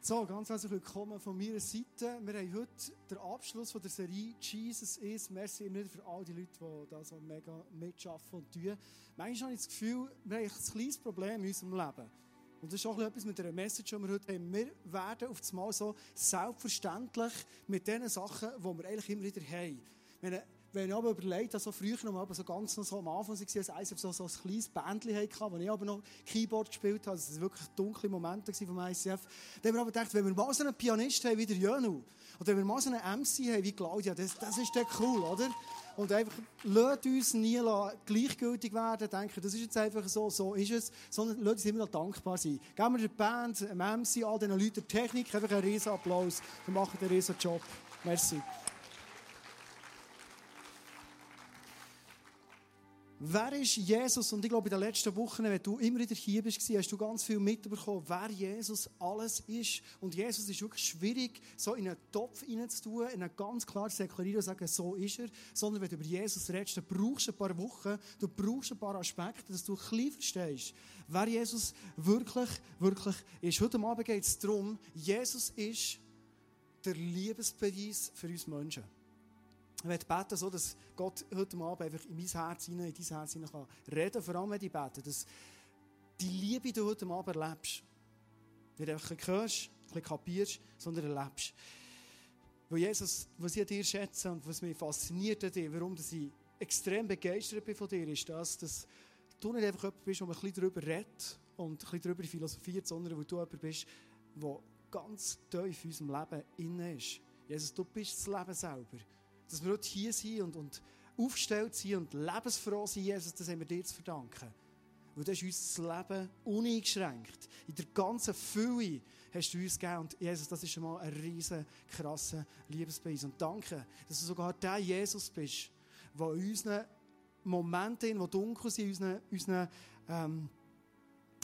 So, ganz herzlich willkommen von meiner Seite. Wir haben heute den Abschluss von der Serie Jesus ist. Merci immer für all die Leute, die da so mega mitschaffen und tun. Manchmal habe ich das Gefühl, wir haben ein kleines Problem in unserem Leben. Und das ist auch etwas mit der Message, die wir heute haben. Wir werden auf einmal so selbstverständlich mit den Sachen, die wir eigentlich immer wieder haben. Wenn wenn ich aber überlegt also früher noch mal so ganz noch so am Anfang war, als ICF so, so ein kleines Bändchen hatte, wo ich aber noch Keyboard gespielt habe, das waren wirklich dunkle Momente vom ICF, dann haben wir aber gedacht, wenn wir mal so einen Pianist haben wie der Jönu, oder wenn wir mal so einen MC haben wie Claudia, das, das ist dann cool, oder? Und einfach, lasst uns nie gleichgültig werden, denken, das ist jetzt einfach so, so ist es, sondern lasst uns immer noch dankbar sein. Geben wir der Band, dem MC, all diesen Leuten Technik einfach einen riesen Applaus. Wir machen einen riesen Job. Merci. Wer ist Jesus? Und ich glaube, in den letzten Wochen, wenn du immer wieder hier bist, hast du ganz viel mitbekommen, wer Jesus alles ist. Und Jesus ist wirklich schwierig, so in einen Topf hineinzutun, in einen ganz klar deklarieren und sagen, so ist er. Sondern wenn du über Jesus redest, dann brauchst du ein paar Wochen, du brauchst ein paar Aspekte, dass du ein bisschen verstehst, wer Jesus wirklich, wirklich ist. Heute Abend geht es darum, Jesus ist der Liebesbeweis für uns Menschen. Ich möchte beten, so, dass Gott heute Abend einfach in mein Herz hinein, in dein Herz hinein kann reden, vor allem wenn ich bete, dass die Liebe du heute Abend erlebst. Nicht einfach ein hörst, ein kapierst, sondern erlebst. Weil Jesus, was ich an dir schätze und was mich fasziniert an dir, warum ich extrem begeistert bin von dir, ist das, dass du nicht einfach jemand bist, der ein bisschen darüber redet und ein bisschen darüber philosophiert, sondern weil du jemand bist, der ganz tief in unserem Leben inne ist. Jesus, du bist das Leben selber dass wir heute hier sind und, und aufgestellt sind und lebensfroh sind, Jesus, das haben wir dir zu verdanken. Weil du hast uns das Leben uneingeschränkt. In der ganzen Fülle hast du uns gegeben. Und Jesus, das ist schon mal ein riesen, krasser Liebesbeweis. Und danke, dass du sogar der Jesus bist, der in unseren Momenten, die dunkel sind, in unseren, unseren ähm,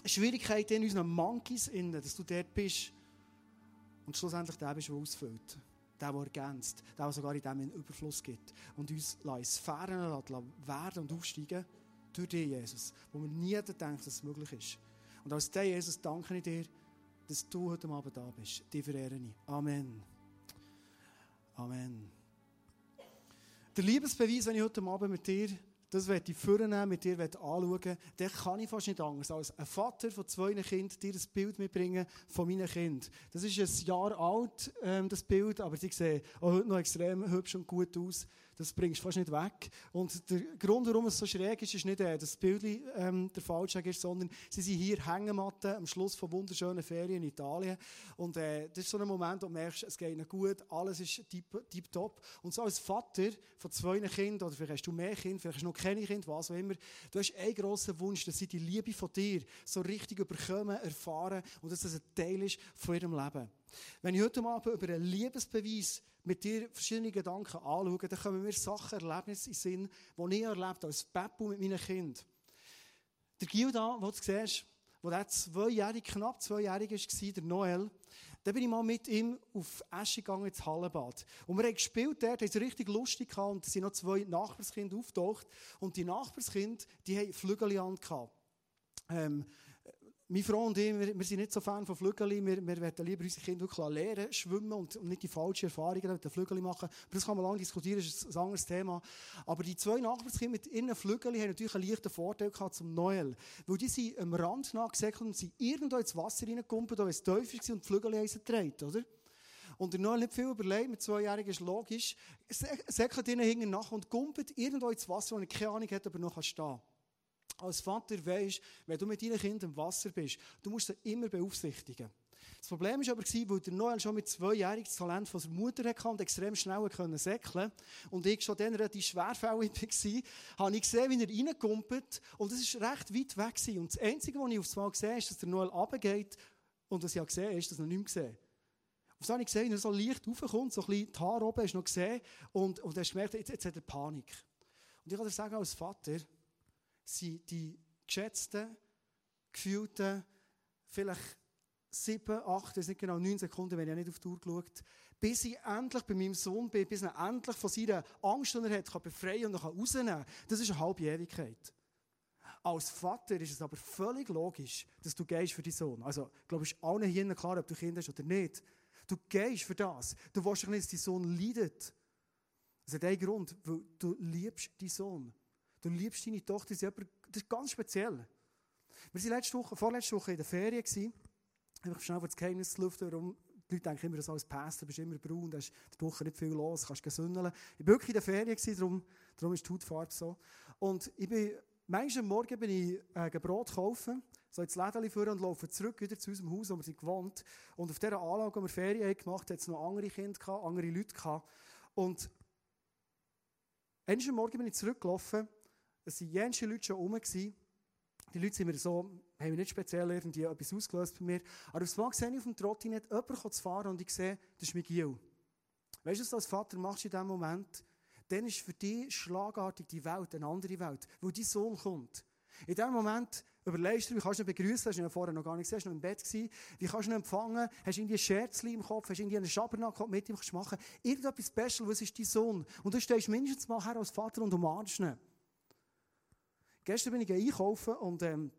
Schwierigkeiten, in unseren Monkeys, dass du dort bist und schlussendlich der bist, der ausfüllt der, der ergänzt, der, der sogar in dem einen Überfluss gibt und uns in Sphären werden und aufsteigen durch dich, Jesus, wo wir nie denken, dass es möglich ist. Und als der Jesus danke ich dir, dass du heute Abend da bist. Die verehre ich. Amen. Amen. Der Liebesbeweis, wenn ich heute Abend mit dir das werde ich vornehmen, mit dir anschauen, dann kann ich fast nicht anders als ein Vater von zwei Kindern dir ein Bild mitbringen von meinen Kindern. Das ist ein Jahr alt, ähm, das Bild, aber sie sehen auch heute noch extrem hübsch und gut aus das bringst du fast nicht weg. Und der Grund, warum es so schräg ist, ist nicht, dass das Bild ähm, der Falschweg ist, sondern sie sind hier Hängematten am Schluss von wunderschönen Ferien in Italien. Und äh, das ist so ein Moment, wo du merkst, es geht ihnen gut, alles ist tipptopp. Und so als Vater von zwei Kindern, oder vielleicht hast du mehr Kinder, vielleicht hast du noch keine Kinder, was auch immer, du hast einen grossen Wunsch, dass sie die Liebe von dir so richtig überkommen, erfahren und dass das ein Teil ist von ihrem Leben. Wenn ich heute Abend über einen Liebesbeweis mit dir verschiedene Gedanken anschaue, dann kommen mir Sachen, Erlebnisse in Sinn, die ich erlebt als Beppu mit meinen Kindern. Der Gilda, den du siehst, wo der zweijährig, knapp zweijährig war, der Noel, da bin ich mal mit ihm auf Esche gegangen ins Hallenbad. Und wir haben gespielt dort, haben es richtig lustig gehabt und es sind noch zwei Nachbarskinder auftaucht. Und die Nachbarskinder, die haben Flügel an ähm, meine Frau und ich, wir, wir, sind nicht so Fan von Flügeln. Wir, wir wollen lieber unsere Kinder wirklich lernen, schwimmen und, und nicht die falschen Erfahrungen mit den Flügeln machen. Aber das kann man lange diskutieren, das ist ein anderes Thema. Aber die zwei Nachbarskinder mit ihren Flügeln haben natürlich einen leichten Vorteil gehabt zum Noel. Weil die sind am Rand nachgesäckelt und sind irgendwo ins Wasser reingekumpelt, weil es tief war und die Flügel haben oder? Und der Noel nicht viel überlegt, mit zweijährigen ist logisch, säckelt ihnen hinten nach und kumpelt irgendwo ins Wasser, wo er keine Ahnung hat, aber noch stehen kann als Vater weisst, wenn du mit deinen Kindern im Wasser bist, du musst sie immer beaufsichtigen. Das Problem war aber, weil der Noel schon mit zweijährigen das Talent von seiner Mutter hatte und extrem schnell säckeln und ich schon dann relativ schwerfällig war, habe ich gesehen, wie er reinkumpelt und es war recht weit weg. Und das Einzige, was ich aufs Mal gesehen habe, ist, dass der Noel runtergeht und was ich auch gesehen habe, ist, dass er nicht mehr gesehen auf das habe ich gesehen, wie er so leicht raufkommt, so ein bisschen die Haare oben hast du noch gesehen und, und hast gemerkt, jetzt, jetzt hat er Panik. Und ich kann dir sagen, als Vater, sind die geschätzten, gefühlten, vielleicht sieben, acht, das nicht genau neun Sekunden, wenn ich nicht auf die Uhr geschaut bis ich endlich bei meinem Sohn bin, bis er endlich von seiner Angst, die er hat, kann befreien und rausnehmen kann. Das ist eine halbe Ewigkeit. Als Vater ist es aber völlig logisch, dass du gehst für deinen Sohn. Also, ich glaube, es ist allen hier klar, ob du Kinder hast oder nicht. Du gehst für das. Du willst nicht, dass dein Sohn leidet. Das hat einen Grund, weil du liebst deinen Sohn. Du liebst deine Tochter. Das ist ganz speziell. Wir waren letzte Woche, vorletzte Woche in der Ferien. Gewesen. Einfach schnell das Geheimnis zu lüften, warum die Leute denken immer, dass als Pastor bist immer braun, da ist die Woche nicht viel los, kannst gesündeln. Ich war wirklich in der Ferien, darum, darum ist die Hautfarbe so. Und ich bin, manchmal am Morgen bin ich äh, Brot kaufen, so ins Läden führen und laufe zurück wieder zu unserem Haus, wo wir sind gewohnt. Und auf dieser Anlage, wo wir Ferien gemacht haben, hat es noch andere Kinder gehabt, andere Leute gehabt. Und am Morgen bin ich zurückgelaufen, es waren jenste Leute schon rum. Die Leute sind mir so, haben nicht speziell irgendwie etwas ausgelöst bei mir. Aber aufs Mal sehe ich auf dem Trottinett jemanden zu fahren und ich sehe, das ist Miguel. Weißt du, was du als Vater machst in diesem Moment? Dann ist für dich schlagartig die Welt eine andere Welt, wo dein Sohn kommt. In diesem Moment überlegst du, wie kannst du ihn begrüßen, hast du ihn vorher noch gar nicht gesehen, hast noch im Bett gewesen, wie kannst du ihn empfangen, hast du irgendwie ein Scherzchen im Kopf, hast du irgendwie einen Schabernack mit ihm machen, irgendetwas Special, was ist dein Sohn? Und du stehst mindestens mal her als Vater und umarmst ihn. Gestern bin ich einkaufen und ähm,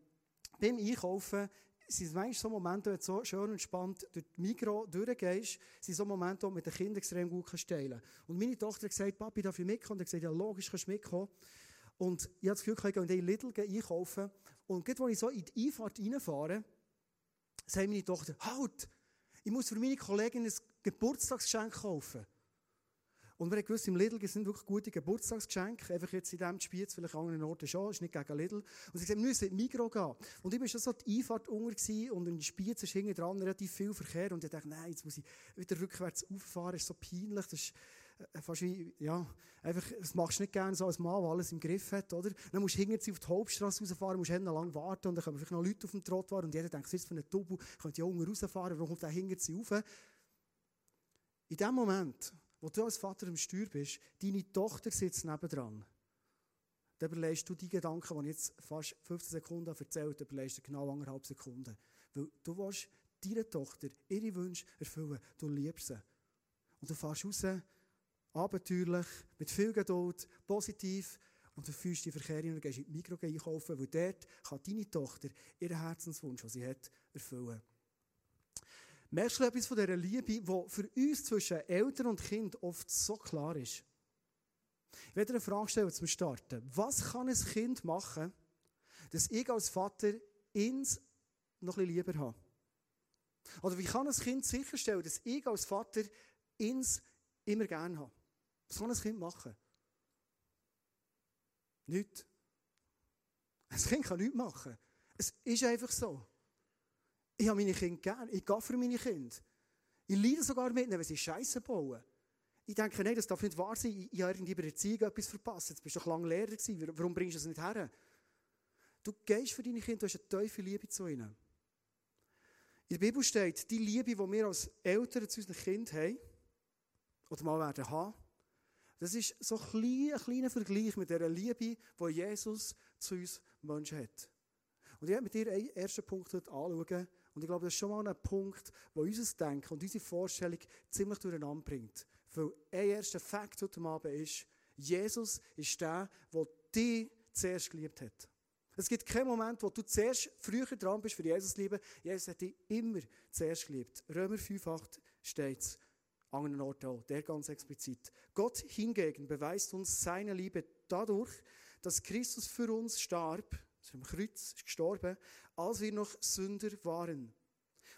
beim Einkaufen sind manchmal so Momente, wenn du so schön entspannt durch die Mikro durchgehst, sind so Momente, wo du mit den Kindern extrem gut teilen kannst. Und meine Tochter hat gesagt, Papi, darf ich mitkommen? Und ich gesagt, ja, logisch, kannst du mitkommen. Und ich habe das Gefühl, ich gehe in den Lidl einkaufen. Und gerade als ich so in die Einfahrt reinfahre, sagt meine Tochter, halt, ich muss für meine Kollegin ein Geburtstagsgeschenk kaufen. Und wir haben gewusst, im Lidl sind wirklich gute Geburtstagsgeschenke. Einfach jetzt in diesem Spiez, vielleicht an anderen Orten schon, ist nicht gegen Lidl. Und sie haben gesagt, wir müssen Migro gehen. Und ich war schon so die Einfahrt unter und in Spiez ist hinten dran relativ viel Verkehr. Und ich dachte, nein, jetzt muss ich wieder rückwärts auffahren, das ist so peinlich. Das ist äh, fast wie, ja, einfach, das machst du nicht gerne so als Mann, der alles im Griff hat, oder? Dann musst du hinten auf die Hauptstraße rausfahren, musst hinten lang warten und dann kommen vielleicht noch Leute auf dem Trottoir und jeder denkt, was ist für ein Double, könnte ja unten rausfahren, warum kommt der hinten rauf? In dem Moment, wo du als Vater im Steuer bist, deine Tochter sitzt nebendran. Dann überlegst du die Gedanken, die ich jetzt fast 15 Sekunden erzählt überlegst du genau anderthalb Sekunden. Weil du willst deiner Tochter ihre Wünsche erfüllen. Du liebst sie. Und du fährst raus, abenteuerlich, mit viel Geduld, positiv, und du fühlst die Verkehr und gehst in die Mikro einkaufen, weil dort kann deine Tochter ihren Herzenswunsch, den sie hat, erfüllen. Merkst du etwas von dieser Liebe, die für uns zwischen Eltern und Kind oft so klar ist? Ich werde dir eine Frage stellen zum Starten. Was kann ein Kind machen, dass ich als Vater ins noch ein lieber habe? Oder wie kann ein Kind sicherstellen, dass ich als Vater ins immer gerne habe? Was kann ein Kind machen? Nichts. Ein Kind kann nichts machen. Es ist einfach so. Ich habe meine Kinder gern. Ich gehe für meine Kinder. Ich leide sogar mit ihnen, wenn sie Scheiße bauen. Ich denke, nein, das darf nicht wahr sein. Ich habe irgendwie bei der Erziehung etwas verpasst. Jetzt bist du doch lange Lehrer gewesen. Warum bringst du es nicht her? Du gehst für deine Kinder, du hast eine tiefe Liebe zu ihnen. In der Bibel steht, die Liebe, die wir als Eltern zu unseren Kindern haben, oder mal werden haben, das ist so ein kleiner, Vergleich mit der Liebe, die Jesus zu uns Menschen hat. Und ich werde mit dir einen ersten Punkt anschauen, und ich glaube, das ist schon mal ein Punkt, der unser Denken und unsere Vorstellung ziemlich durcheinander bringt. Weil ein erster Fakt heute Abend ist, Jesus ist der, der dich zuerst geliebt hat. Es gibt keinen Moment, wo du zuerst früher dran bist für Jesus lieben. Jesus hat dich immer zuerst geliebt. Römer 5,8 steht es. An anderen Orten auch, der ganz explizit. Gott hingegen beweist uns seine Liebe dadurch, dass Christus für uns starb, ist am Kreuz, ist gestorben, als wir noch Sünder waren.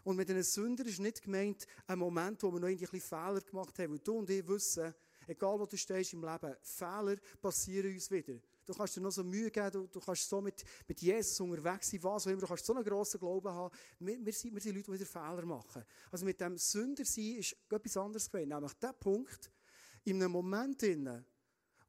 Und mit einem Sünder ist nicht gemeint, ein Moment, wo wir noch ein bisschen Fehler gemacht haben. Weil du und ich wissen, egal wo du stehst im Leben, Fehler passieren uns wieder. Du kannst dir noch so Mühe geben, du, du kannst so mit, mit Jesus unterwegs sein, was auch immer, du kannst so einen grossen Glauben haben. Wir, wir, sind, wir sind Leute, die wieder Fehler machen. Also mit dem Sünder sein ist etwas anderes gewesen. Nämlich der Punkt, in einem Moment,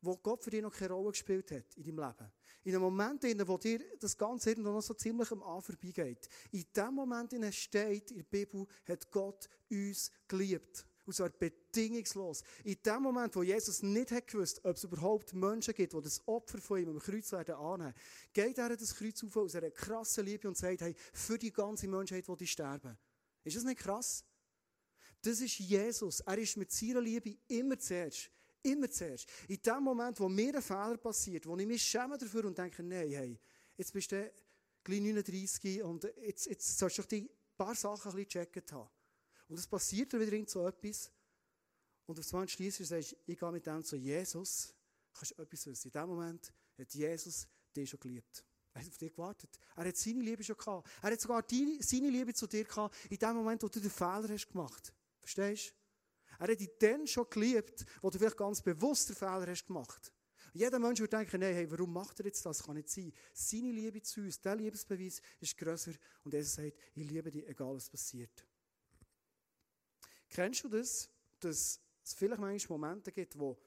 wo Gott für dich noch keine Rolle gespielt hat in deinem Leben. In einem Moment, in wo dir das Ganze noch so ziemlich am An vorbeigeht. In dem Moment in steht in der Bibel, hat Gott uns geliebt. Und zwar bedingungslos. In dem Moment, wo Jesus nicht hat gewusst, ob es überhaupt Menschen gibt, die das Opfer von ihm am Kreuz werden annehmen, geht er das Kreuz auf aus einer krassen Liebe und sagt, hey, für die ganze Menschheit, die sterben. Ist das nicht krass? Das ist Jesus. Er ist mit seiner Liebe immer zuerst. Immer zuerst. In dem Moment, wo mir ein Fehler passiert, wo ich mich schäme dafür und denke, nein, hey, jetzt bist du gleich 39 und jetzt, jetzt sollst du doch die paar Sachen ein bisschen gecheckt haben. Und es passiert dann wieder irgend so etwas. Und auf einmal schließt du sagst, ich gehe mit dem zu Jesus. Kannst du etwas wissen. In dem Moment hat Jesus dich schon geliebt. Er hat auf dich gewartet. Er hat seine Liebe schon gehabt. Er hat sogar die, seine Liebe zu dir gehabt, in dem Moment, wo du den Fehler hast gemacht. Verstehst du? Er hat dich dann schon geliebt, wo du vielleicht ganz bewusst den Fehler hast gemacht. Jeder Mensch würde denken, nein, hey, warum macht er jetzt das? Kann nicht sein. Seine Liebe zu uns, der Liebesbeweis ist grösser. Und er sagt, ich liebe dich, egal was passiert. Kennst du das, dass es vielleicht manchmal Momente gibt, wo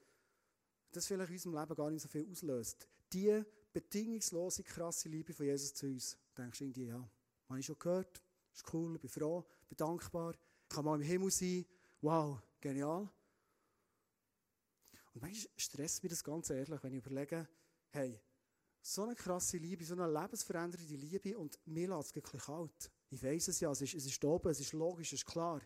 das vielleicht in unserem Leben gar nicht so viel auslöst? Die bedingungslose, krasse Liebe von Jesus zu uns. Du denkst irgendwie, ja, habe ich schon gehört, ist cool, bin froh, bin dankbar, kann mal im Himmel sein, wow, genial. Und manchmal stresst mich das ganz ehrlich, wenn ich überlege, hey, so eine krasse Liebe, so eine lebensverändernde Liebe und mir lässt es wirklich kalt. Ich weiss es ja, es ist, es ist oben, es ist logisch, es ist klar.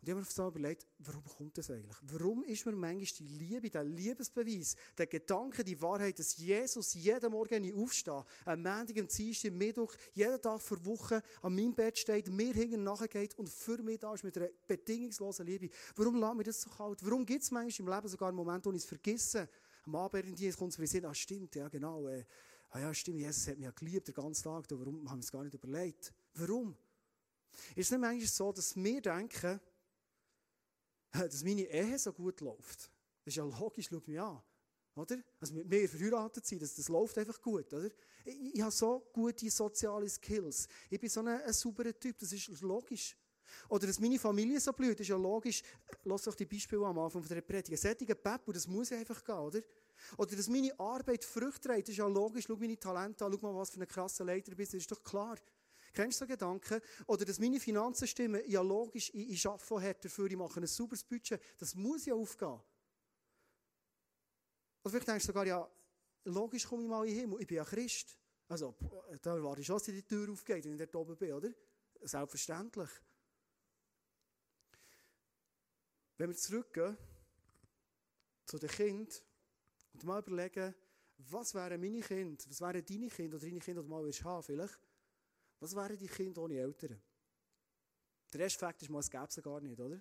Und ich habe mir so überlegt, warum kommt das eigentlich? Warum ist mir manchmal die Liebe, der Liebesbeweis, der Gedanke, die Wahrheit, dass Jesus jeden Morgen aufsteht, am Montag, am Dienstag, am Mittwoch, jeden Tag vor Woche an meinem Bett steht, mir hinten nachgeht und für mich da ist mit einer bedingungslosen Liebe. Warum lässt mir das so kalt? Warum gibt es manchmal im Leben sogar einen Moment, wo ich es vergesse? Am Abend in die kommt es mir Sinn, ah stimmt, ja genau, äh, ah ja stimmt, Jesus hat mich ja geliebt den ganzen Tag, warum haben wir es gar nicht überlegt? Warum? Ist es nicht manchmal so, dass wir denken, dass meine Ehe so gut läuft. Das ist ja logisch, schau mich an. Oder? Also mit mir verheiratet sein, das, das läuft einfach gut, oder? Ich, ich habe so gute soziale Skills. Ich bin so ein, ein sauberer Typ, das ist logisch. Oder dass meine Familie so blüht, ist ja logisch. Lass doch die Beispiele am Anfang der Predigt. Solcher Pepper, das muss einfach gehen, oder? Oder dass meine Arbeit Früchte trägt, ist ja logisch. Schau meine Talente an, schau mal, was für ein krasser Leiter bist, das ist doch klar. Kennst du so Gedanken? Oder dass meine Finanzen stimmen, ja logisch, ich, ich arbeite härter dafür, ich mache ein sauberes Budget. Das muss ja aufgehen. Oder vielleicht denkst du sogar, ja, logisch komme ich mal in den Himmel, ich bin ja Christ. Also, da erwarte ich schon, dass die Tür aufgeht, wenn ich dort oben bin, oder? Selbstverständlich. Wenn wir zurückgehen zu den Kindern und mal überlegen, was wären meine Kinder, was wären deine Kinder oder deine Kinder, die du mal haben vielleicht, was wären die Kinder ohne Eltern? Der erste Fakt ist es gäbe sie gar nicht, oder?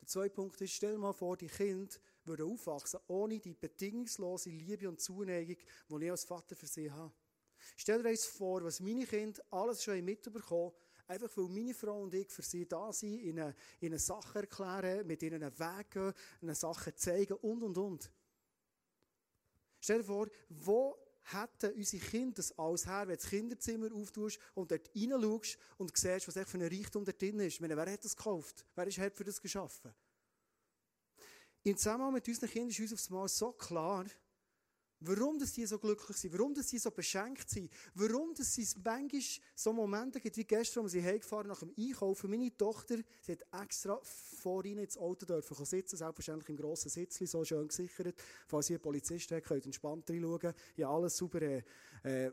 Der zweite Punkt ist, stell dir mal vor, die Kinder würden aufwachsen ohne die bedingungslose Liebe und Zuneigung, die ich als Vater für sie habe. Stell dir jetzt vor, was meine Kinder alles schon mitbekommen einfach weil meine Frau und ich für sie da sind, ihnen, ihnen Sachen erklären, mit ihnen einen Weg gehen, ihnen Sachen zeigen und, und, und. Stell dir vor, wo hätten unsere Kinder das alles her, wenn du das Kinderzimmer auftust und dort reinschaust und siehst, was echt für ein Reichtum da drin ist. Meine, wer hat das gekauft? Wer ist für das geschaffen? Im Zusammenhang mit unseren Kindern ist uns aufs Mal so klar, Warum dass sie so glücklich sind, warum dass sie so beschenkt sind, warum dass es manchmal so Momente gibt, wie gestern, als sie heimgefahren nach dem Einkaufen. Meine Tochter, sie hat extra vor ihnen ins Auto dürfen sitzen, selbstverständlich im grossen Sitzli, so schön gesichert. Falls sie einen Polizist hat, könnt entspannt reinschauen. Ja, alles super, äh, äh,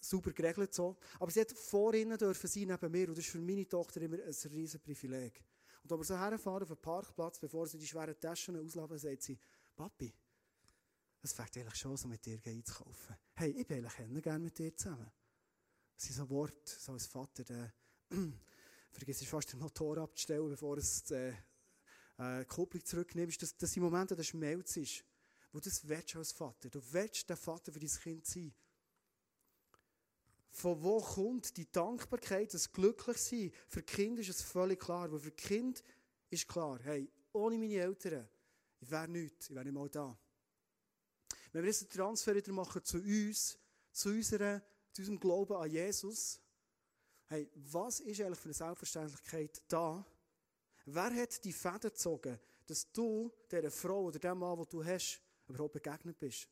super geregelt so. Aber sie hat vor ihnen dürfen sein, neben mir, und das ist für meine Tochter immer ein riesen Privileg. Und als wir so herfahren auf den Parkplatz, bevor sie die schweren Taschen auslaufen, sagt sie, Papi, es fängt eigentlich schon so mit dir einzukaufen. Hey, ich will eigentlich gerne mit dir zusammen. Das sind so Worte, so als Vater, der vergisst fast den Motor abzustellen, bevor es die äh, äh, Kupplung zurücknimmst. Das, das sind Momente, der Schmelz ist. Wo du das willst als Vater. Du willst der Vater für dein Kind sein. Von wo kommt die Dankbarkeit, das Glücklichsein? Für Kind ist es völlig klar. Aber für Kind ist klar, hey, ohne meine Eltern, ich wäre nichts, ich wäre nicht mal da. Wenn wir jetzt einen Transfer wieder machen zu uns, zu, unserer, zu unserem Glauben an Jesus, hey, was ist eigentlich für eine Selbstverständlichkeit da? Wer hat die Fäden gezogen, dass du dieser Frau oder dem Mann, den du hast, überhaupt begegnet bist?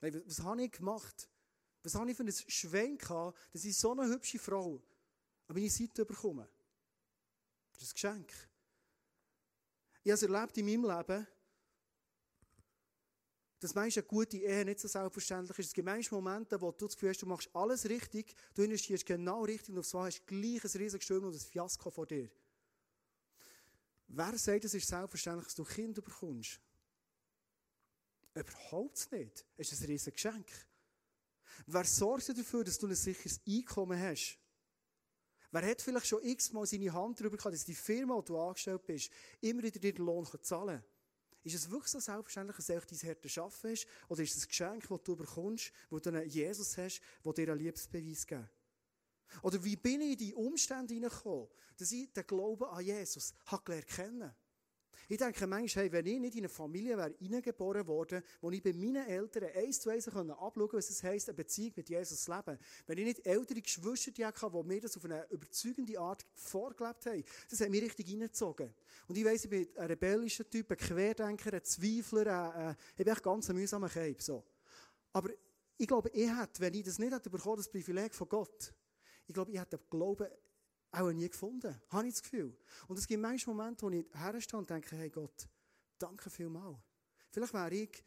Hey, was, was habe ich gemacht? Was habe ich für ein Schwein gehabt, dass ich so eine hübsche Frau an meine Seite bekomme? Das ist ein Geschenk. Ich habe es erlebt in meinem Leben, dass manchmal eine gute Ehe nicht so selbstverständlich ist. Es gibt manchmal Momente, wo du das Gefühl hast, du machst alles richtig, du investierst genau richtig und auf so hast du gleich ein riesiges und ein Fiasko vor dir. Wer sagt, es ist selbstverständlich, dass du Kinder bekommst? Überhaupt nicht. Es ist ein riesiges Geschenk. Wer sorgt dafür, dass du ein sicheres Einkommen hast? Wer hat vielleicht schon x-mal seine Hand darüber gehabt, dass die Firma, wo du angestellt bist, immer wieder den Lohn zahlen kann? Ist es wirklich so selbstverständlich, dass es dein Schaffen ist? Oder ist es ein Geschenk, das du bekommst, wo du einen Jesus hast, der dir einen Liebesbeweis gibt? Oder wie bin ich in die Umstände hineingekommen, dass ich den Glauben an Jesus habe kennen ich denke manchmal, hey, wenn ich nicht in eine Familie wäre hineingeboren worden, wo ich bei meinen Eltern eins zu eins abschauen konnte, was es heisst, eine Beziehung mit Jesus zu leben. Wenn ich nicht ältere Geschwister hatte, die mir das auf eine überzeugende Art vorgelebt haben, das hat mich richtig reingezogen. Und ich weiss, ich bin ein rebellischer Typ, ein Querdenker, ein Zweifler, ein, ich bin echt ganz ein mühsamer Keib, so. Aber ich glaube, ich hätte, wenn ich das nicht hätte bekommen, das Privileg von Gott, ich glaube, ich hätte den Glauben auch nie gefunden. Habe ich das Gefühl. Und es gibt manchmal Momente, wo ich herstehe und denke, hey Gott, danke vielmals. Vielleicht wäre ich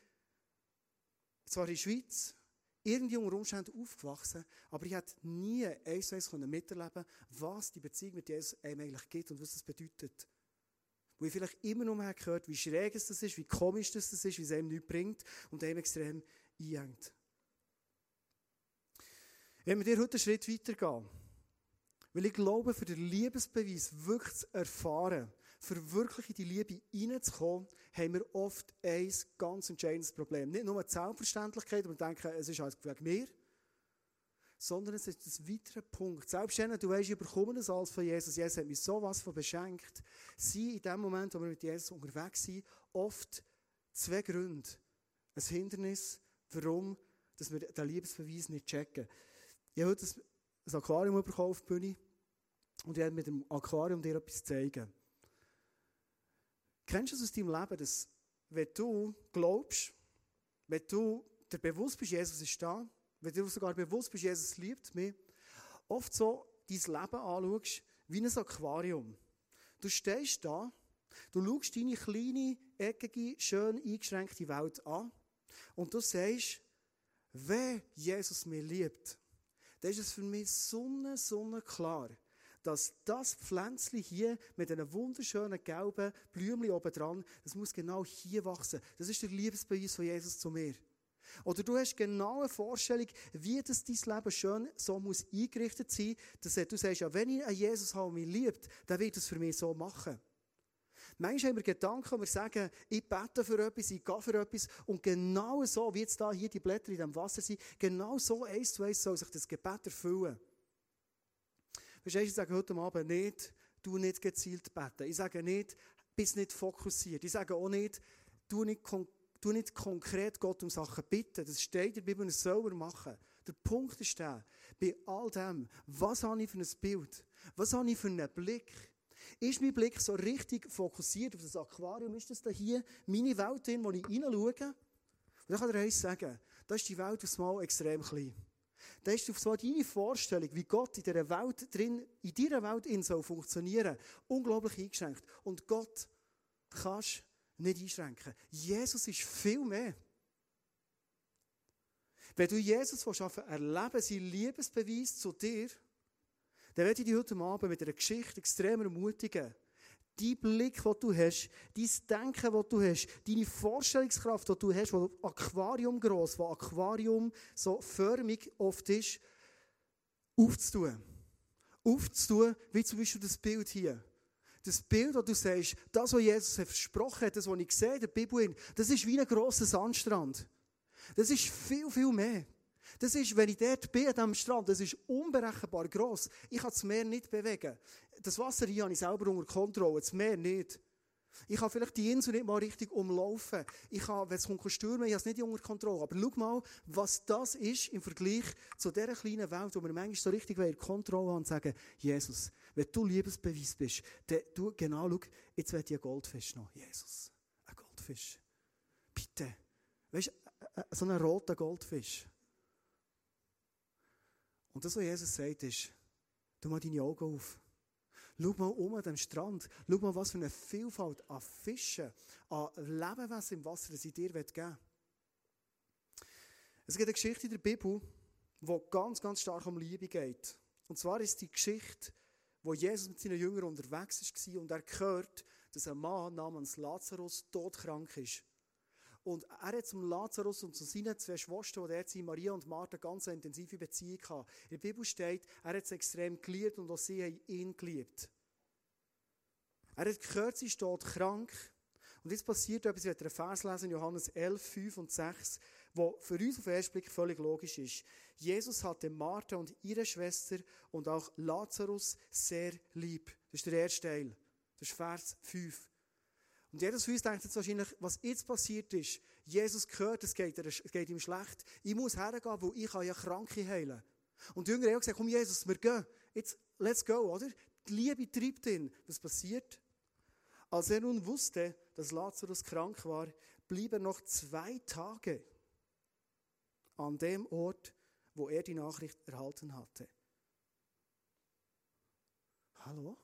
zwar in der Schweiz, irgendwie unter Umständen aufgewachsen, aber ich hätte nie eins zu eins miterleben was die Beziehung mit Jesus einem eigentlich gibt und was das bedeutet. Wo ich vielleicht immer mal gehört wie schräg es das ist, wie komisch das ist, wie es einem nichts bringt und einem extrem einhängt. Wenn wir dir heute einen Schritt weitergehen, weil ich glaube, für den Liebesbeweis wirklich zu erfahren, für wirklich in die Liebe hineinzukommen, haben wir oft ein ganz entscheidendes Problem. Nicht nur die Selbstverständlichkeit, und wir denken, es ist halt wegen mir, sondern es ist ein weiterer Punkt. Selbst wenn du weißt, ich bekomme das alles von Jesus, Jesus hat mich so was von beschenkt, sind in dem Moment, wo wir mit Jesus unterwegs sind, oft zwei Gründe. Ein Hindernis, warum dass wir den Liebesbeweis nicht checken. Ich habe heute ein Aquarium bekommen auf Bühne und ich werde mit dem Aquarium dir etwas zeigen. Kennst du es aus deinem Leben, dass wenn du glaubst, wenn du dir bewusst bist, Jesus ist da, wenn du sogar bewusst bist, Jesus liebt mich, oft so dein Leben anschaust wie ein Aquarium. Du stehst da, du schaust deine kleine, eckige, schön eingeschränkte Welt an und du sagst, wer Jesus mir liebt, dann ist es für mich sonne, sonne klar, dass das Pflänzchen hier mit einem wunderschönen gelben Blümchen oben dran, das muss genau hier wachsen. Das ist der Liebesbeweis von Jesus zu mir. Oder du hast genau eine Vorstellung, wie das dein Leben schön so muss eingerichtet sein, dass du sagst, ja, wenn ich einen Jesus habe, der mich liebt, dann wird es für mich so machen. Manchmal haben wir Gedanken, wir sagen, ich bete für etwas, ich gehe für etwas. Und genau so, wie jetzt da hier die Blätter in dem Wasser sind, genau so eins zu eins soll sich das Gebet erfüllen. Verstehst du, ich sage heute Abend nicht, du nicht gezielt beten. Ich sage nicht, bist nicht fokussiert. Ich sage auch nicht, du nicht, du nicht konkret Gott um Sachen bitten. Das steht in der Bibel, das soll machen. Der Punkt ist der, bei all dem, was habe ich für ein Bild? Was habe ich für einen Blick? Ist mein Blick so richtig fokussiert auf das Aquarium? Ist das da hier meine Welt, in wo ich hineinschaue? Und dann kann er eins sagen, da ist die Welt aufs Mal extrem klein. Da ist auf so deine Vorstellung, wie Gott in dieser Welt drin, in deiner Welt in soll funktionieren, unglaublich eingeschränkt. Und Gott kannst nicht einschränken. Jesus ist viel mehr. Wenn du Jesus erleben sein Liebesbeweis zu dir, dann werde ich dich heute Abend mit einer Geschichte extrem ermutigen. Dein Blick, den du hast, dein Denken, das du hast, deine Vorstellungskraft, die du hast, wo Aquarium gross, wo Aquarium so förmig oft ist, aufzutun. Aufzutun, wie zum Beispiel das Bild hier. Das Bild, das du sagst, das, was Jesus versprochen hat, das, was ich sehe der Bibel, das ist wie ein grosser Sandstrand. Das ist viel, viel mehr. Das ist, wenn ich dort bin, an diesem Strand, das ist unberechenbar gross. Ich kann das Meer nicht bewegen. Das Wasser hier habe ich selber unter Kontrolle, das Meer nicht. Ich kann vielleicht die Insel nicht mal richtig umlaufen. Ich kann, wenn es kommt stürmen, ich habe es nicht unter Kontrolle. Aber schau mal, was das ist im Vergleich zu dieser kleinen Welt, wo wir manchmal so richtig in Kontrolle haben und sagen, Jesus, wenn du Liebesbeweis bist, dann du genau, schau, jetzt wird ich ein Goldfisch noch. Jesus, ein Goldfisch. Bitte. Weißt du, so einen roten Goldfisch. Und das, was Jesus sagt, ist, tu mal deine Augen auf. Schau mal um an dem Strand. Schau mal, was für eine Vielfalt an Fischen, an Lebewesen im Wasser, ich dir geben. Es gibt eine Geschichte in der Bibel, die ganz, ganz stark um Liebe geht. Und zwar ist die Geschichte, wo Jesus mit seinen Jüngern unterwegs war und er hört, dass ein Mann namens Lazarus todkrank ist. Und er hat zum Lazarus und zu seinen zwei Schwestern, die dort sind, Maria und Martha, ganz eine intensive Beziehung gehabt. In der Bibel steht, er hat sie extrem geliebt und auch sie haben ihn geliebt. Er hat gehört, sie steht krank. Und jetzt passiert etwas, ich werde einen Vers lesen, Johannes 11, 5 und 6, wo für uns auf den ersten Blick völlig logisch ist. Jesus hatte Martha und ihre Schwester und auch Lazarus sehr lieb. Das ist der erste Teil. Das ist Vers 5. Und jeder von uns denkt jetzt wahrscheinlich, was jetzt passiert ist. Jesus gehört, es geht, es geht ihm schlecht. Ich muss hergehen, wo ich ja Kranke heilen Und die Jünger haben gesagt, komm Jesus, wir gehen. Jetzt, let's go, oder? Die Liebe treibt ihn. Was passiert? Als er nun wusste, dass Lazarus krank war, blieb er noch zwei Tage an dem Ort, wo er die Nachricht erhalten hatte. Hallo?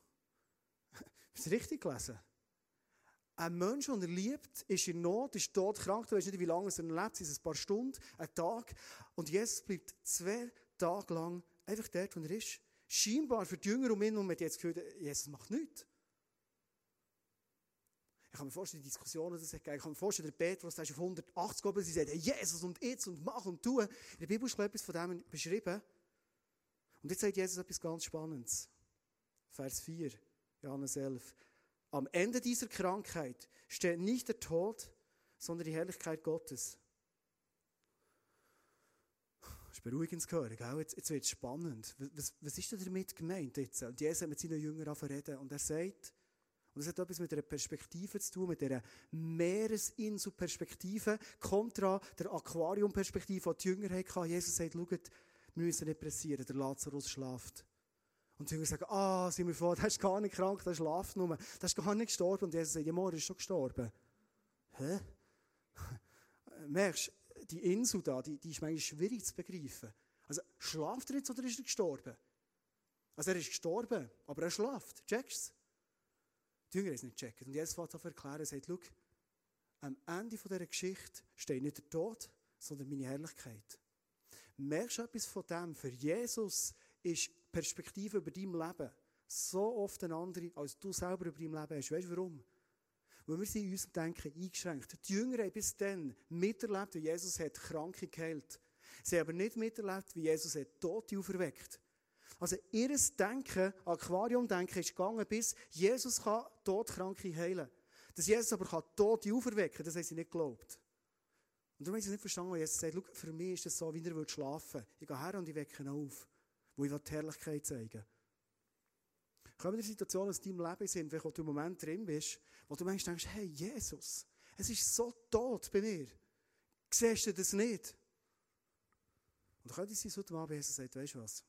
Du richtig gelesen? Ein Mensch, den er liebt, ist in Not, ist tot, krank. Du weißt nicht, wie lange er lebt. Es ein paar Stunden, ein Tag. Und Jesus bleibt zwei Tage lang einfach dort, wo er ist. Scheinbar für die Jünger um ihn man hat jetzt gehört, Jesus macht nichts. Ich kann mir vorstellen, die Diskussionen, das hat. Ich kann mir vorstellen, der Petrus, der ist auf 180 gekommen, sie sagt, Jesus und jetzt und mach und tu. In der Bibel ist etwas von dem beschrieben. Und jetzt sagt Jesus etwas ganz Spannendes. Vers 4, Johannes 11. Am Ende dieser Krankheit steht nicht der Tod, sondern die Herrlichkeit Gottes. Das ist beruhigend zu hören, gell? Jetzt, jetzt wird es spannend. Was, was ist denn damit gemeint jetzt? Und Jesus hat mit seinen Jüngern reden und er sagt, und das hat etwas mit einer Perspektive zu tun, mit einer Meeresinselperspektive, kontra der Aquariumperspektive, die die Jünger hatten. Jesus sagt, schaut, wir müssen nicht pressieren, der Lazarus schlaft. Und die Jünger sagen, ah, sind wir vor, der ist gar nicht krank, der schlaft nur, der ist gar nicht gestorben. Und Jesus sagt, ja, morgen ist schon gestorben. Hä? Merkst die Insel da, die, die ist manchmal schwierig zu begreifen. Also, schlaft er jetzt oder ist er gestorben? Also, er ist gestorben, aber er schlaft. Checkst Die Jünger haben es nicht gecheckt. Und Jesus fängt an zu erklären, er sagt, schau, am Ende dieser Geschichte steht nicht der Tod, sondern meine Herrlichkeit. Merkst du etwas von dem? Für Jesus ist Perspektive über dein Leben so oft eine andere, als du selber über dein Leben hast. Weißt du warum? Weil wir sind in unserem Denken eingeschränkt. Die Jünger haben bis dann miterlebt, wie Jesus hat Kranke geheilt. Sie haben aber nicht miterlebt, wie Jesus hat Tote auferweckt. Also ihr Denken, Aquariumdenken ist gegangen, bis Jesus kann Todkranke heilen. Dass Jesus aber kann Tote auferwecken, das haben sie nicht geglaubt. Und darum haben sie nicht verstanden, weil Jesus sagt, für mich ist das so, wie er schlafen würde. Ich gehe her und ich wecke ihn auf wo ich die Herrlichkeit zeigen Kommen die Situationen aus deinem Leben sind, wo du im Moment drin bist, wo du manchmal denkst, hey, Jesus, es ist so tot bei mir. Siehst du das nicht? Und dann könnte es sein, so du Jesus sagt, weißt du was?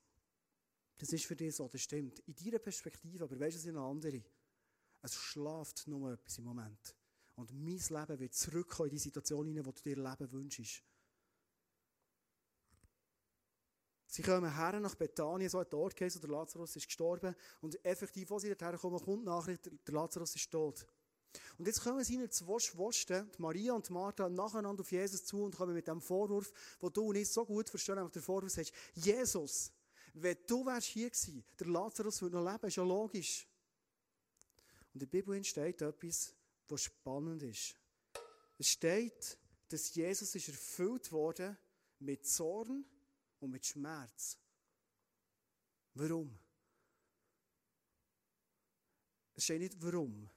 Das ist für dich so, das stimmt. In deiner Perspektive, aber weißt du, es ist eine andere. Es schlaft nur etwas im Moment. Und mein Leben wird zurückkommen in die Situation hinein, wo du dir Leben wünschst. Sie kommen her nach Bethanien, so ein Ort geheißen, der Lazarus ist gestorben. Und effektiv, als sie dorthin kommen, kommt Nachricht, der Lazarus ist tot. Und jetzt kommen seine zwei Schwestern, Maria und Martha, nacheinander auf Jesus zu und kommen mit dem Vorwurf, wo du und ich so gut verstehen, nämlich der Vorwurf sagst, Jesus, wenn du wärst hier gewesen, der Lazarus würde noch leben, ist ja logisch. Und in der Bibel entsteht etwas, was spannend ist. Es steht, dass Jesus ist erfüllt wurde mit Zorn, und mit Schmerz. Warum? Es steht nicht warum.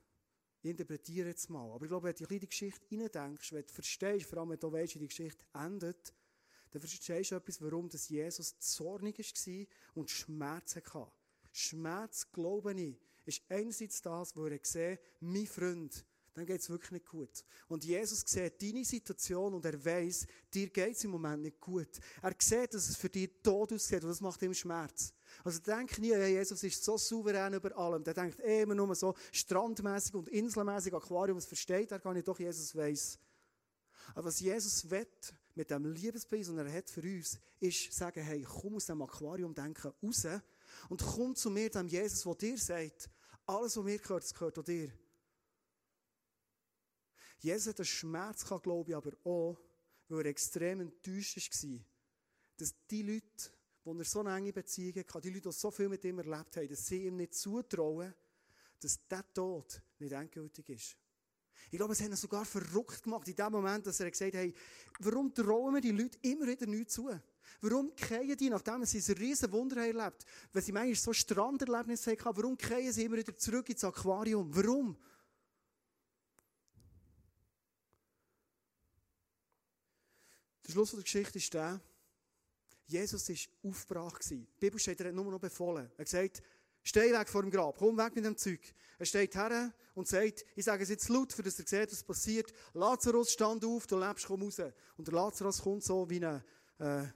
Ich interpretiere jetzt mal. Aber ich glaube, wenn du in die Geschichte hineindenkst, wenn du verstehst, vor allem wenn du weißt, wie die Geschichte endet, dann verstehst du etwas, warum dass Jesus zornig war und Schmerz hatte. Schmerz, glaube ich, ist einerseits das, wo er gesehen mein Freund, dann geht es wirklich nicht gut. Und Jesus sieht deine Situation und er weiß, dir geht es im Moment nicht gut. Er sieht, dass es für dich tot aussieht und das macht ihm Schmerz. Also denk nie, hey, Jesus ist so souverän über allem. Der denkt eh immer nur so strandmäßig und inselmäßig Aquarium, das versteht er gar nicht, doch Jesus weiß. Aber was Jesus will, mit dem Liebespreis, den er hat für uns, ist sagen, hey, komm aus dem Aquarium-Denken raus und komm zu mir, dem Jesus, der dir sagt, alles, was mir gehört, das gehört auch dir. Jesus hat einen Schmerz gehabt, glaube ich, aber auch, weil er extrem enttäuscht war, dass die Leute, die er so eine enge Beziehung hatte, die Leute, die so viel mit ihm erlebt haben, dass sie ihm nicht zutrauen, dass der Tod nicht endgültig ist. Ich glaube, es hat ihn sogar verrückt gemacht in dem Moment, dass er gesagt hat, warum trauen wir die Leute immer wieder nichts zu? Warum kehren die, nachdem sie ein riesen Wunder erlebt, wenn sie manchmal so Stranderlebnisse hatten, warum kehren sie immer wieder zurück ins Aquarium? Warum? Der Schluss der Geschichte ist der, Jesus war aufgebracht. Die Bibel steht, er hat nur noch befohlen. Er hat gesagt, steh weg vor dem Grab, komm weg mit dem Zeug. Er steht her und sagt, ich sage es jetzt laut, für dass ihr seht, was passiert. Lazarus, stand auf, du lebst, komm raus. Und der Lazarus kommt so wie ein, äh,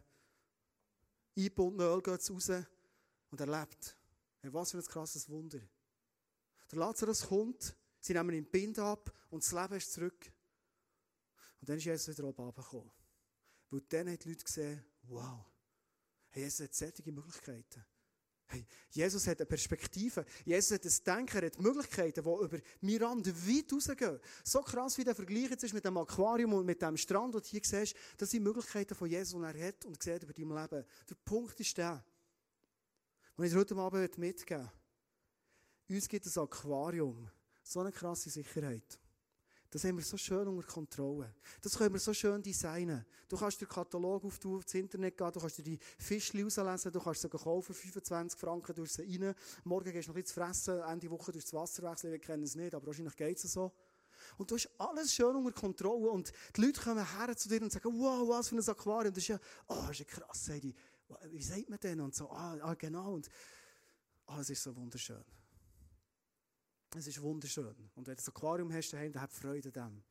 eingebundener Öl geht raus und er lebt. Was für ein krasses Wunder. Der Lazarus kommt, sie nehmen ihn Bind ab und das Leben ist zurück. Und dann ist Jesus wieder oben runtergekommen. Weil dann haben die Leute gesehen, wow, Jesus hat solche Möglichkeiten. Hey, Jesus hat eine Perspektive. Jesus hat ein Denken, hat Möglichkeiten, die über Miranda weit rausgehen. So krass, wie der Vergleich jetzt ist mit dem Aquarium und mit dem Strand, den du hier siehst, das sind Möglichkeiten von Jesus, die er hat und sieht über dein Leben. Der Punkt ist der, und ich heute Abend mitgeben Uns gibt ein Aquarium so eine krasse Sicherheit. Das haben wir so schön unter Kontrolle. Das können wir so schön designen. Du kannst den Katalog auf das Internet gehen, du kannst dir die Fischchen auslesen, du kannst sie kaufen, 25 Franken durch sie rein. Morgen gehst du noch bisschen zu fressen, Ende Woche durchs Wasser wechseln, wir kennen es nicht, aber wahrscheinlich geht es so. Und du hast alles schön unter Kontrolle und die Leute kommen her zu dir und sagen, wow, was für ein Aquarium. Das ist ja, oh, das ist ja krass, die, wie sagt man denn? Und so, ah, ah genau. Und, ah, es ist so wunderschön. Es ist wunderschön. Und wenn du ein Aquarium hast, dann habt Freude an dem.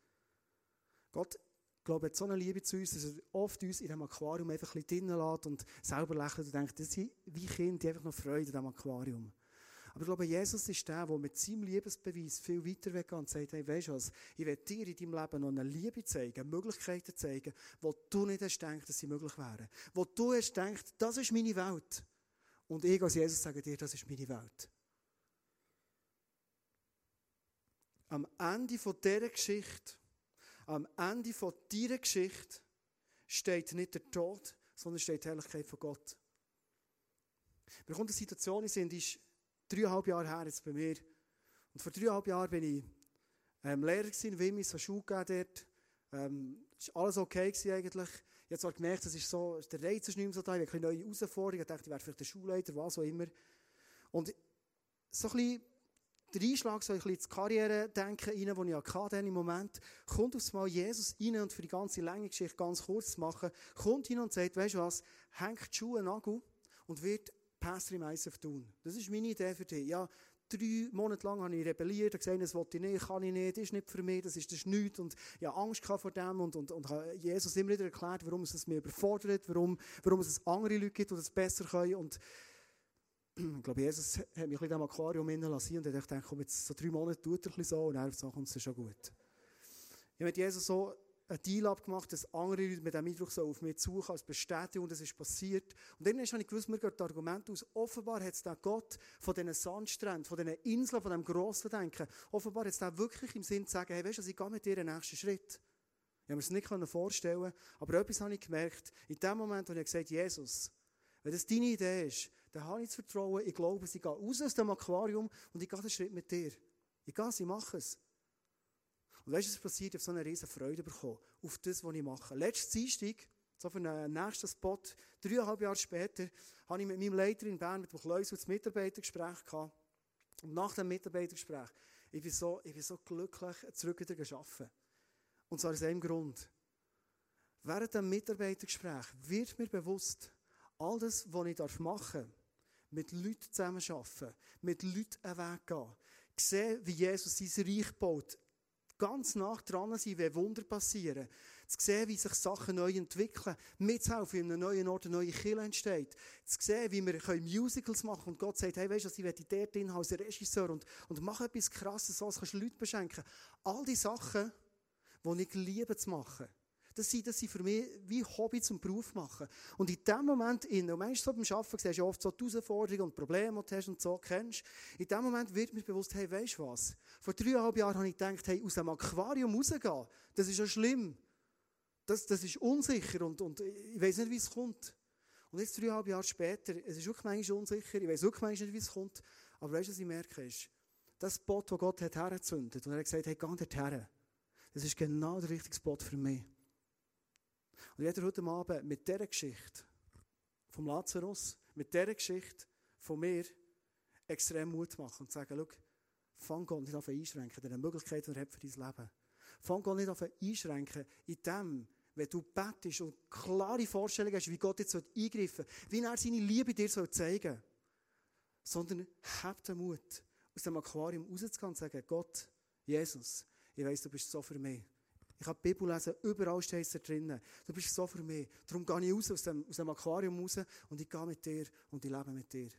Gott, glaube hat so eine Liebe zu uns, dass er oft uns in diesem Aquarium einfach ein bisschen lässt und selber lächelt und denkt, das sind wie Kinder, die einfach noch Freude an diesem Aquarium. Aber ich glaube, Jesus ist der, der mit seinem Liebesbeweis viel weiter weggeht und sagt, hey, weißt du was, ich werde dir in deinem Leben noch eine Liebe zeigen, Möglichkeiten zeigen, wo du nicht hast gedacht, dass sie möglich wären. Wo du hast gedacht, das ist meine Welt. Und ich als Jesus sage dir, das ist meine Welt. Am Ende dieser Geschichte, am Ende von deiner Geschichte, steht nicht der Tod, sondern steht die Herrlichkeit von Gott. Wir kommen eine Situation, in die ist dreieinhalb Jahre her jetzt bei mir. Und vor dreieinhalb Jahren bin ich ähm, Lehrer gewesen, Wimmis, so Schule gegeben dort. Ähm, ist alles okay gewesen eigentlich. Ich habe zwar gemerkt, das ist so, der Reiz ist nicht mehr so da, ich habe eine neue Herausforderung, ich dachte, ich wäre vielleicht der Schulleiter, was auch immer. Und so ein bisschen der Einschlag, so ein bisschen ins Karriere-Denken rein, das ich hatte im Moment, kommt aufs Mal Jesus rein und für die ganze lange Geschichte ganz kurz zu machen, kommt hin und sagt, weißt du was, hängt die Schuhe Nagel und wird Pastor im ISF tun. Das ist meine Idee für dich. Ja, drei Monate lang habe ich rebelliert, gesagt, das wollte ich nicht, kann ich nicht, das ist nicht für mich, das ist das nichts. Und ich habe Angst vor dem und, und, und habe Jesus immer wieder erklärt, warum es mich überfordert, warum, warum es andere Leute gibt, die das besser können. Und ich glaube, Jesus hat mich bisschen im Aquarium lassen und ich dachte, komm, jetzt so drei Monate tut er so und dann kommt es schon gut. Ich habe mit Jesus so einen Deal abgemacht, dass andere Leute mit diesem Eindruck so auf mich suchen, als Bestätigung, das ist passiert. Und dann habe ich gewusst, mir geht das Argument aus, offenbar hat es den Gott von diesen Sandstränden, von diesen Inseln, von diesem grossen Denken, offenbar hat es den wirklich im Sinn zu sagen, hey, weißt du, ich gehe mit dir den nächsten Schritt. Ich habe mir das nicht vorstellen aber etwas habe ich gemerkt, in dem Moment, wo ich gesagt habe, Jesus, wenn das deine Idee ist, dann habe ich das Vertrauen, ich glaube, ich gehe raus aus dem Aquarium und ich gehe den Schritt mit dir. Ich gehe, ich mache es. Und weißt du, was passiert? Ich habe so eine riesen Freude bekommen auf das, was ich mache. Letztes Dienstag, so für einen nächsten Spot, dreieinhalb Jahre später, habe ich mit meinem Leiter in Bern, mit dem Kleusel, das Mitarbeitergespräch gehabt. Und nach dem Mitarbeitergespräch, ich bin so, ich bin so glücklich, zurück wieder arbeiten. Und zwar aus einem Grund. Während dem Mitarbeitergespräch wird mir bewusst, all das, was ich machen darf, mit Leuten zusammenarbeiten, mit Leuten einen Weg gehen, sehen, wie Jesus sein Reich baut, ganz nach dran sein, wie Wunder passieren, zu sehen, wie sich Sachen neu entwickeln, mitzuhelfen, wie in einem neuen Ort eine neue Kirche entsteht, zu sehen, wie wir Musicals machen und Gott sagt, hey, weißt du, ich werde dort drin als Regisseur und, und mach etwas Krasses, so kannst du Leute beschenken. All die Sachen, die ich liebe zu machen. Das sind, das sind für mich wie Hobby zum Beruf machen. Und in dem Moment, in, und manchmal so beim Arbeiten, siehst du oft so die Herausforderungen und Probleme, die du hast und so kennst. In dem Moment wird mir bewusst, hey, weißt du was? Vor dreieinhalb Jahren habe ich gedacht, hey, aus dem Aquarium rausgehen, das ist ja schlimm. Das, das ist unsicher und, und ich weiß nicht, wie es kommt. Und jetzt dreieinhalb Jahre später, es ist wirklich manchmal unsicher, ich weiß wirklich manchmal nicht, wie es kommt. Aber weißt du, was ich merke, ist, das Boot, das Gott hat hergezündet, und er hat gesagt, hey, geh dort her. Es ist genau der richtige Spot für mich. Und jeder heute Abend mit dieser Geschichte vom Lazarus, mit dieser Geschichte von mir, extrem Mut machen und sagen, schau, fang Gott nicht an einschränken, diese Möglichkeit, die er hat für dein Leben. Fang Gott nicht an einschränken in dem, wenn du bettest und klare Vorstellungen hast, wie Gott jetzt eingreifen soll, wie er seine Liebe dir zeigen soll. Sondern hab den Mut, aus dem Aquarium rauszugehen und zu sagen, Gott, Jesus, ich weiss, du bist so für mich. Ich habe die Bibel lesen, überall steht es da drinnen. Du bist so für mich. Darum gehe ich raus aus dem, aus dem Aquarium raus und ich gehe mit dir und ich lebe mit dir.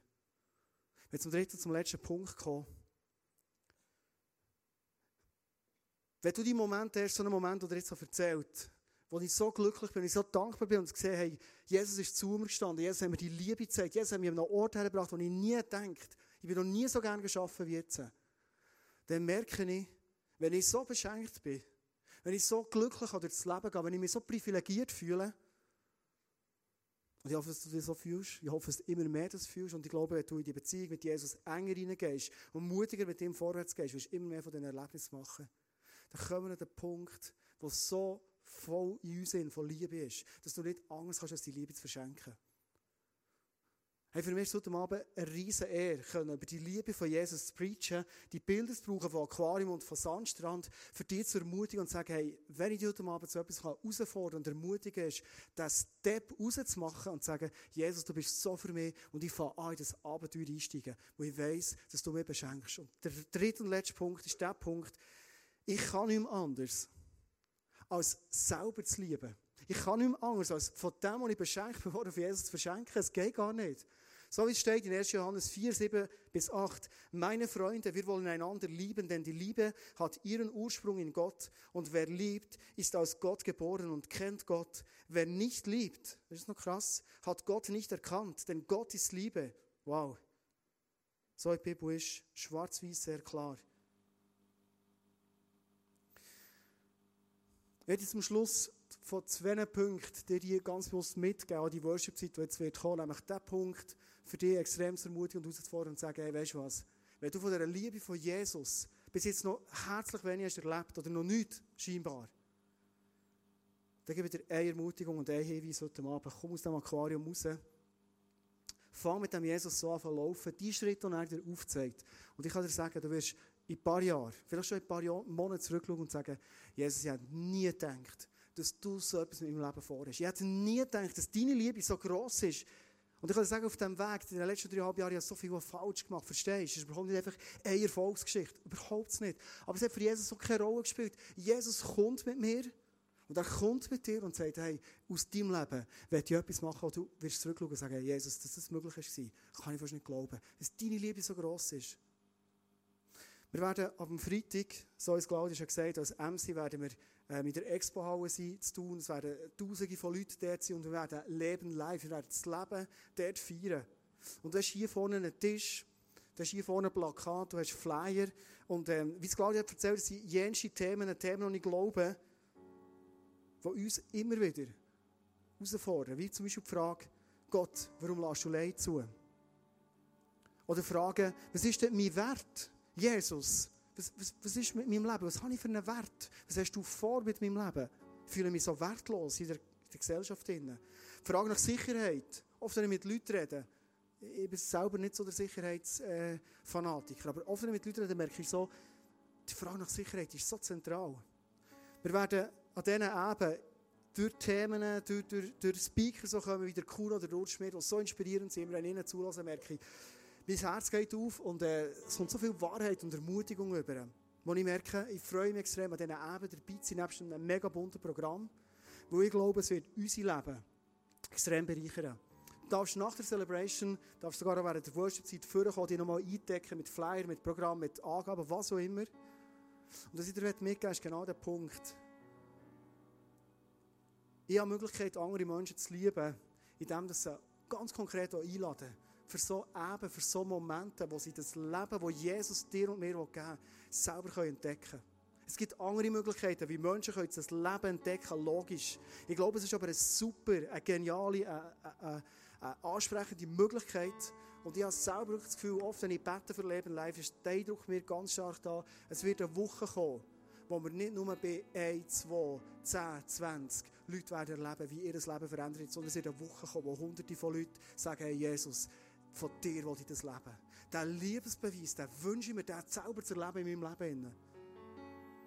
Wenn zum dritten, zum letzten Punkt kommen. Wenn du die Moment hast, so einen Moment, den er jetzt so erzählt, wo ich so glücklich bin, ich so dankbar bin und gesehen hey, Jesus ist zu mir gestanden, Jesus hat mir die Liebe gezeigt, Jesus hat mich an einen Ort hergebracht, wo ich nie denkt, ich bin noch nie so gern geschaffen wie jetzt. Dann merke ich, wenn ich so beschenkt bin, wenn ich so glücklich durch das Leben gehe, wenn ich mich so privilegiert fühle, und ich hoffe, dass du dich so fühlst. Ich hoffe, dass du immer mehr das fühlst. Und ich glaube, wenn du in die Beziehung mit Jesus enger reingehst und mutiger mit ihm vorwärts gehst, wirst du immer mehr von diesen Erlebnissen machen. Dann kommen wir an den Punkt, wo so voll in uns von Liebe ist, dass du nicht Angst hast, als die Liebe zu verschenken. Hey, für mich ist es heute Abend eine riesige Ehre, können über die Liebe von Jesus zu preachen, die Bilder zu brauchen von Aquarium und von Sandstrand, für dich zu ermutigen und zu sagen, hey, wenn ich dich heute Abend zu etwas herausfordern und ermutigen ist, den Step rauszumachen und zu sagen, Jesus, du bist so für mich und ich fange an, in das Abenteuer einsteigen, wo ich weiss, dass du mich beschenkst. Und der dritte und letzte Punkt ist der Punkt, ich kann nicht mehr anders, als selber zu lieben. Ich kann nicht mehr anders, als von dem, was ich beschenkt bin, von Jesus zu verschenken. Es geht gar nicht. So wie es steht in 1. Johannes 4, 7 bis 8. Meine Freunde, wir wollen einander lieben, denn die Liebe hat ihren Ursprung in Gott. Und wer liebt, ist aus Gott geboren und kennt Gott. Wer nicht liebt, das ist noch krass, hat Gott nicht erkannt, denn Gott ist Liebe. Wow. So die Bibel ist schwarz-weiß sehr klar. Ich werde zum Schluss von zwei Punkten dir die ganz bewusst mitgeben, an die Worship-Zeit, die jetzt wird nämlich der Punkt, für dich extrem zu ermutigen und herauszufordern und zu sagen, hey, weißt du was? Wenn du von der Liebe von Jesus bis jetzt noch herzlich wenig hast erlebt oder noch nichts, scheinbar, dann gebe ich dir eine Ermutigung und einen Hinweis heute Abend. Komm aus dem Aquarium raus. Fang mit dem Jesus so an zu laufen, die Schritte, die er dir aufzeigt. Und ich kann dir sagen, du wirst in ein paar Jahren, vielleicht schon in ein paar Monaten zurückschauen und sagen, Jesus, ich habe nie gedacht, dass du so etwas mit meinem Leben vorhast. Ich hätte nie gedacht, dass deine Liebe so gross ist, und ich kann sagen, auf diesem Weg, in den letzten dreieinhalb Jahren, ich habe so viel falsch gemacht. Verstehst du? Es ist überhaupt nicht einfach eine Erfolgsgeschichte. Überhaupt nicht. Aber es hat für Jesus so keine Rolle gespielt. Jesus kommt mit mir. Und er kommt mit dir und sagt, hey, aus deinem Leben werde ich etwas machen, wo du wirst zurückschauen und sagen, hey, Jesus, dass das möglich war, kann ich fast nicht glauben. Dass deine Liebe so gross ist. Wir werden am Freitag, so ist Claudia schon gesagt, als MC werden wir äh, mit der Expo-Halle sein, zu tun. Es werden Tausende von Leuten dort sein und wir werden Leben live, wir werden das Leben dort feiern. Und du hast hier vorne einen Tisch, du hast hier vorne ein Plakat, du hast Flyer und ähm, wie es Claudia hat erzählt, sind jenste Themen, Themen, die ich glaube, die uns immer wieder herausfordern. Wie zum Beispiel die Frage, Gott, warum lässt du Leid zu? Oder Frage, was ist denn mein Wert? Jesus, was, was, was ist mit meinem Leben? Was habe ich für einen Wert? Was hast du vor mit meinem Leben? Ich fühle mich so wertlos in der, in der Gesellschaft. Die Frage nach Sicherheit. Oft, wenn ich mit Leuten rede, ich bin selber nicht so der Sicherheitsfanatiker, aber oft, wenn ich mit Leuten rede, merke ich so, die Frage nach Sicherheit ist so zentral. Wir werden an diesen Eben durch Themen, durch, durch, durch Speaker so kommen, wie der Kuno oder der Urschmidt, die so inspirierend sind, wenn ich ihnen zulassen, merke ich, mein Herz geht auf und äh, es kommt so viel Wahrheit und Ermutigung über. Wo ich merke, ich freue mich extrem an diesen Abend dabei zu sein, nebst einem mega bunten Programm, wo ich glaube, es wird unser Leben extrem bereichern. Du darfst nach der Celebration, darfst sogar während der Worship-Zeit vorkommen, dich nochmal eindecken mit Flyer, mit Programm, mit Angaben, was auch immer. Und was ich dir mitgeben ist genau der Punkt. Ich habe die Möglichkeit, andere Menschen zu lieben, indem sie ganz konkret einladen für so Eben, für so Momente, wo sie das Leben, wo Jesus dir und mir geben will, selber entdecken können. Es gibt andere Möglichkeiten, wie Menschen können das Leben entdecken, logisch. Ich glaube, es ist aber eine super, eine geniale, eine, eine, eine ansprechende Möglichkeit. Und ich habe selber das Gefühl, oft, wenn ich bete für Leben live, ist der Eindruck mir ganz stark da, es wird eine Woche kommen, wo wir nicht nur bei 1, 2, 10, 20 Leute werden erleben, wie ihr Leben verändert, sondern es wird eine Woche kommen, wo hunderte von Leuten sagen, hey Jesus, von dir will ich das Leben. Der Liebesbeweis, den wünsche ich mir, den selber zu erleben in meinem Leben.